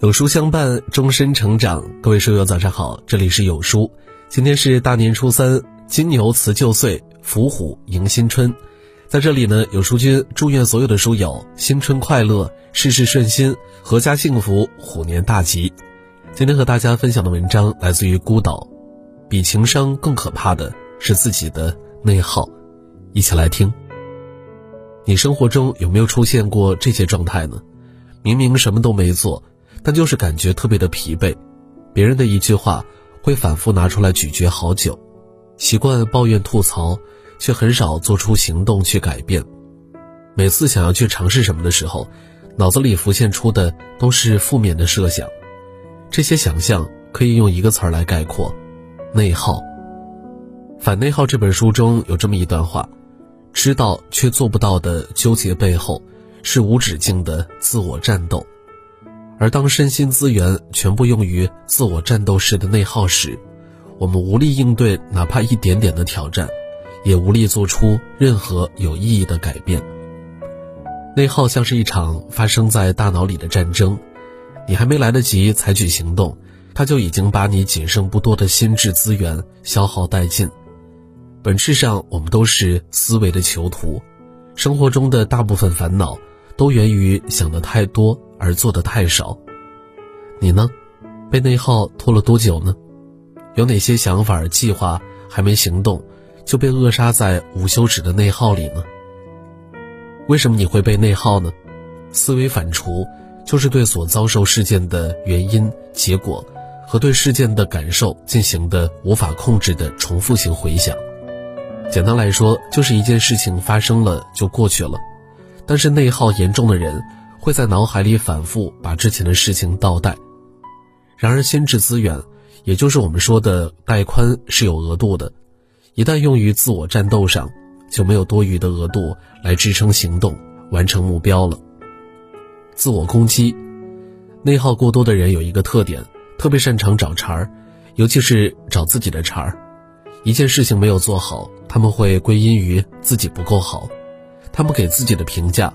有书相伴，终身成长。各位书友，早上好，这里是有书。今天是大年初三，金牛辞旧岁，伏虎迎新春。在这里呢，有书君祝愿所有的书友新春快乐，事事顺心，阖家幸福，虎年大吉。今天和大家分享的文章来自于孤岛。比情商更可怕的是自己的内耗。一起来听。你生活中有没有出现过这些状态呢？明明什么都没做。但就是感觉特别的疲惫，别人的一句话会反复拿出来咀嚼好久，习惯抱怨吐槽，却很少做出行动去改变。每次想要去尝试什么的时候，脑子里浮现出的都是负面的设想，这些想象可以用一个词儿来概括：内耗。《反内耗》这本书中有这么一段话：知道却做不到的纠结背后，是无止境的自我战斗。而当身心资源全部用于自我战斗式的内耗时，我们无力应对哪怕一点点的挑战，也无力做出任何有意义的改变。内耗像是一场发生在大脑里的战争，你还没来得及采取行动，它就已经把你仅剩不多的心智资源消耗殆尽。本质上，我们都是思维的囚徒，生活中的大部分烦恼都源于想的太多。而做的太少，你呢？被内耗拖了多久呢？有哪些想法、计划还没行动，就被扼杀在无休止的内耗里呢？为什么你会被内耗呢？思维反刍就是对所遭受事件的原因、结果和对事件的感受进行的无法控制的重复性回想。简单来说，就是一件事情发生了就过去了，但是内耗严重的人。会在脑海里反复把之前的事情倒带，然而心智资源，也就是我们说的带宽是有额度的，一旦用于自我战斗上，就没有多余的额度来支撑行动、完成目标了。自我攻击，内耗过多的人有一个特点，特别擅长找茬儿，尤其是找自己的茬儿。一件事情没有做好，他们会归因于自己不够好，他们给自己的评价。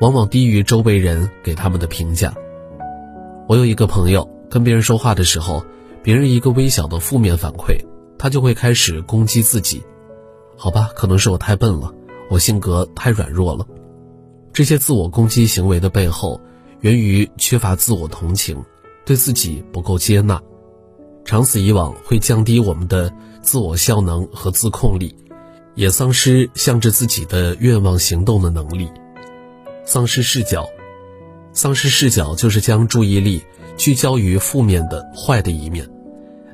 往往低于周围人给他们的评价。我有一个朋友，跟别人说话的时候，别人一个微小的负面反馈，他就会开始攻击自己。好吧，可能是我太笨了，我性格太软弱了。这些自我攻击行为的背后，源于缺乏自我同情，对自己不够接纳。长此以往，会降低我们的自我效能和自控力，也丧失向着自己的愿望行动的能力。丧失视角，丧失视角就是将注意力聚焦于负面的坏的一面。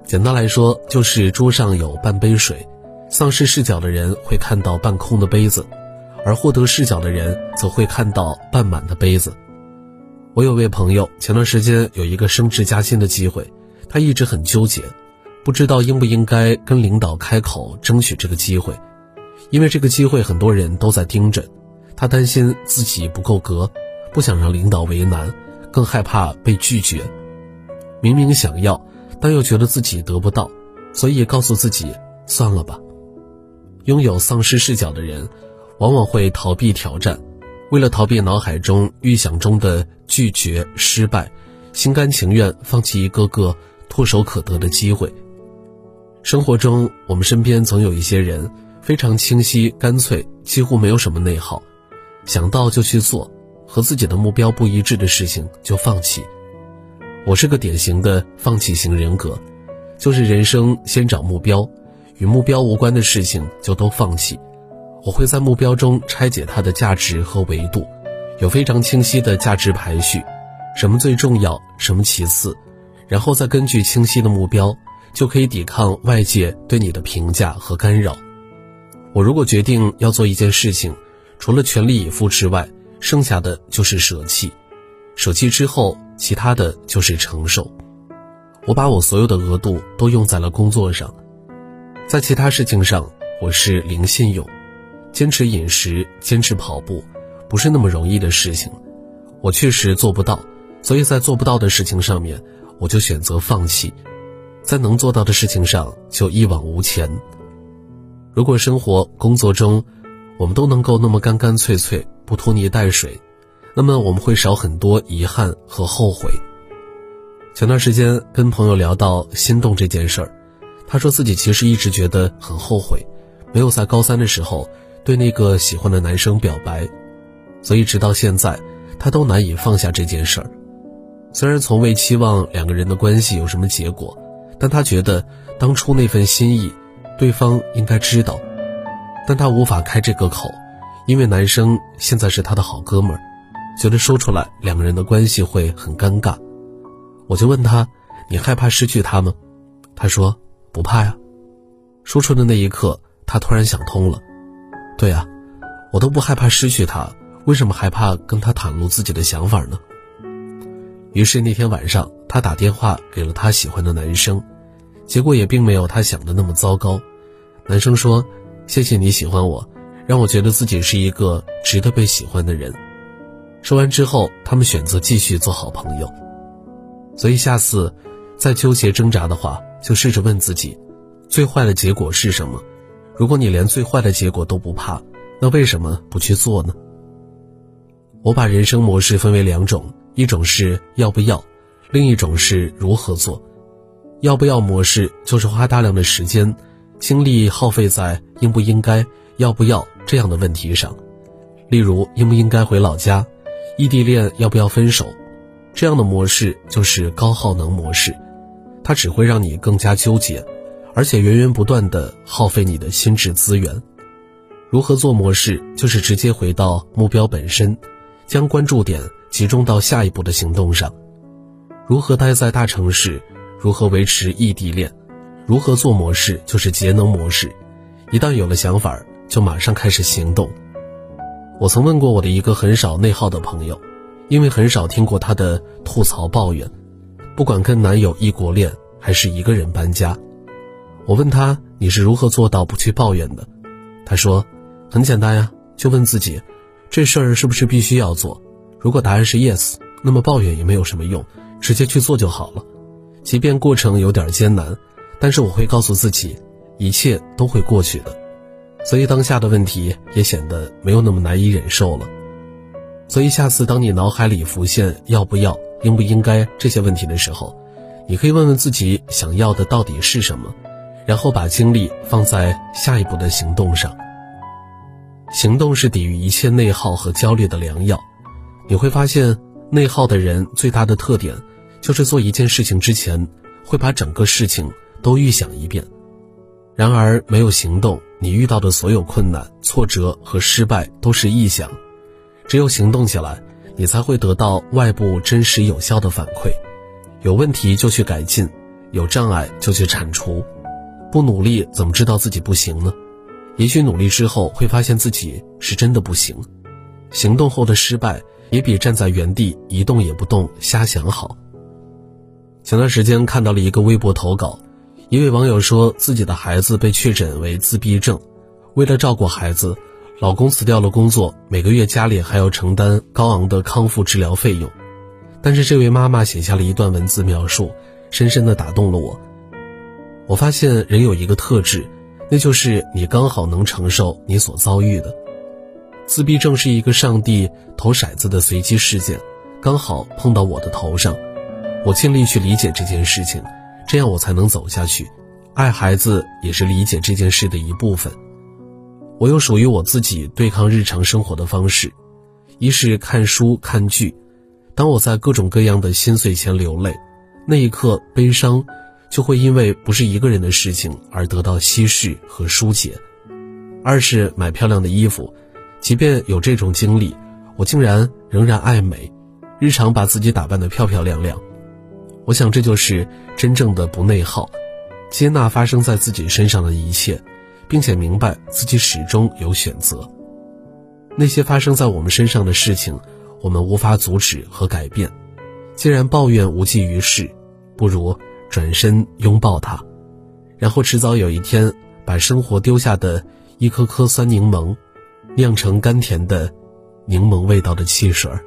简单来说，就是桌上有半杯水，丧失视角的人会看到半空的杯子，而获得视角的人则会看到半满的杯子。我有位朋友，前段时间有一个升职加薪的机会，他一直很纠结，不知道应不应该跟领导开口争取这个机会，因为这个机会很多人都在盯着。他担心自己不够格，不想让领导为难，更害怕被拒绝。明明想要，但又觉得自己得不到，所以告诉自己算了吧。拥有丧失视角的人，往往会逃避挑战，为了逃避脑海中预想中的拒绝、失败，心甘情愿放弃一个个唾手可得的机会。生活中，我们身边总有一些人，非常清晰、干脆，几乎没有什么内耗。想到就去做，和自己的目标不一致的事情就放弃。我是个典型的放弃型人格，就是人生先找目标，与目标无关的事情就都放弃。我会在目标中拆解它的价值和维度，有非常清晰的价值排序，什么最重要，什么其次，然后再根据清晰的目标，就可以抵抗外界对你的评价和干扰。我如果决定要做一件事情，除了全力以赴之外，剩下的就是舍弃。舍弃之后，其他的就是承受。我把我所有的额度都用在了工作上，在其他事情上，我是零信用。坚持饮食，坚持跑步，不是那么容易的事情。我确实做不到，所以在做不到的事情上面，我就选择放弃；在能做到的事情上，就一往无前。如果生活、工作中，我们都能够那么干干脆脆，不拖泥带水，那么我们会少很多遗憾和后悔。前段时间跟朋友聊到心动这件事儿，他说自己其实一直觉得很后悔，没有在高三的时候对那个喜欢的男生表白，所以直到现在他都难以放下这件事儿。虽然从未期望两个人的关系有什么结果，但他觉得当初那份心意，对方应该知道，但他无法开这个口，因为男生现在是他的好哥们儿，觉得说出来两个人的关系会很尴尬。我就问他：“你害怕失去他吗？”他说：“不怕呀。”说出的那一刻，他突然想通了。对啊，我都不害怕失去他，为什么害怕跟他袒露自己的想法呢？于是那天晚上，他打电话给了他喜欢的男生，结果也并没有他想的那么糟糕。男生说：“谢谢你喜欢我，让我觉得自己是一个值得被喜欢的人。”说完之后，他们选择继续做好朋友。所以下次再纠结挣扎的话，就试着问自己：最坏的结果是什么？如果你连最坏的结果都不怕，那为什么不去做呢？我把人生模式分为两种，一种是要不要，另一种是如何做。要不要模式就是花大量的时间、精力耗费在应不应该、要不要这样的问题上，例如应不应该回老家，异地恋要不要分手。这样的模式就是高耗能模式，它只会让你更加纠结，而且源源不断的耗费你的心智资源。如何做模式就是直接回到目标本身，将关注点集中到下一步的行动上。如何待在大城市？如何维持异地恋？如何做模式就是节能模式，一旦有了想法，就马上开始行动。我曾问过我的一个很少内耗的朋友。因为很少听过她的吐槽抱怨，不管跟男友异国恋还是一个人搬家，我问她你是如何做到不去抱怨的？她说很简单呀，就问自己，这事儿是不是必须要做？如果答案是 yes，那么抱怨也没有什么用，直接去做就好了。即便过程有点艰难，但是我会告诉自己，一切都会过去的，所以当下的问题也显得没有那么难以忍受了。所以，下次当你脑海里浮现要不要、应不应该这些问题的时候，你可以问问自己想要的到底是什么，然后把精力放在下一步的行动上。行动是抵御一切内耗和焦虑的良药。你会发现，内耗的人最大的特点，就是做一件事情之前，会把整个事情都预想一遍。然而，没有行动，你遇到的所有困难、挫折和失败都是臆想。只有行动起来，你才会得到外部真实有效的反馈。有问题就去改进，有障碍就去铲除。不努力怎么知道自己不行呢？也许努力之后会发现自己是真的不行。行动后的失败也比站在原地一动也不动瞎想好。前段时间看到了一个微博投稿，一位网友说自己的孩子被确诊为自闭症，为了照顾孩子。老公辞掉了工作，每个月家里还要承担高昂的康复治疗费用。但是这位妈妈写下了一段文字描述，深深的打动了我。我发现人有一个特质，那就是你刚好能承受你所遭遇的。自闭症是一个上帝投骰子的随机事件，刚好碰到我的头上。我尽力去理解这件事情，这样我才能走下去。爱孩子也是理解这件事的一部分。我有属于我自己对抗日常生活的方式，一是看书看剧，当我在各种各样的心碎前流泪，那一刻悲伤就会因为不是一个人的事情而得到稀释和疏解；二是买漂亮的衣服，即便有这种经历，我竟然仍然爱美，日常把自己打扮得漂漂亮亮。我想这就是真正的不内耗，接纳发生在自己身上的一切。并且明白自己始终有选择。那些发生在我们身上的事情，我们无法阻止和改变。既然抱怨无济于事，不如转身拥抱它，然后迟早有一天，把生活丢下的一颗颗酸柠檬，酿成甘甜的柠檬味道的汽水儿。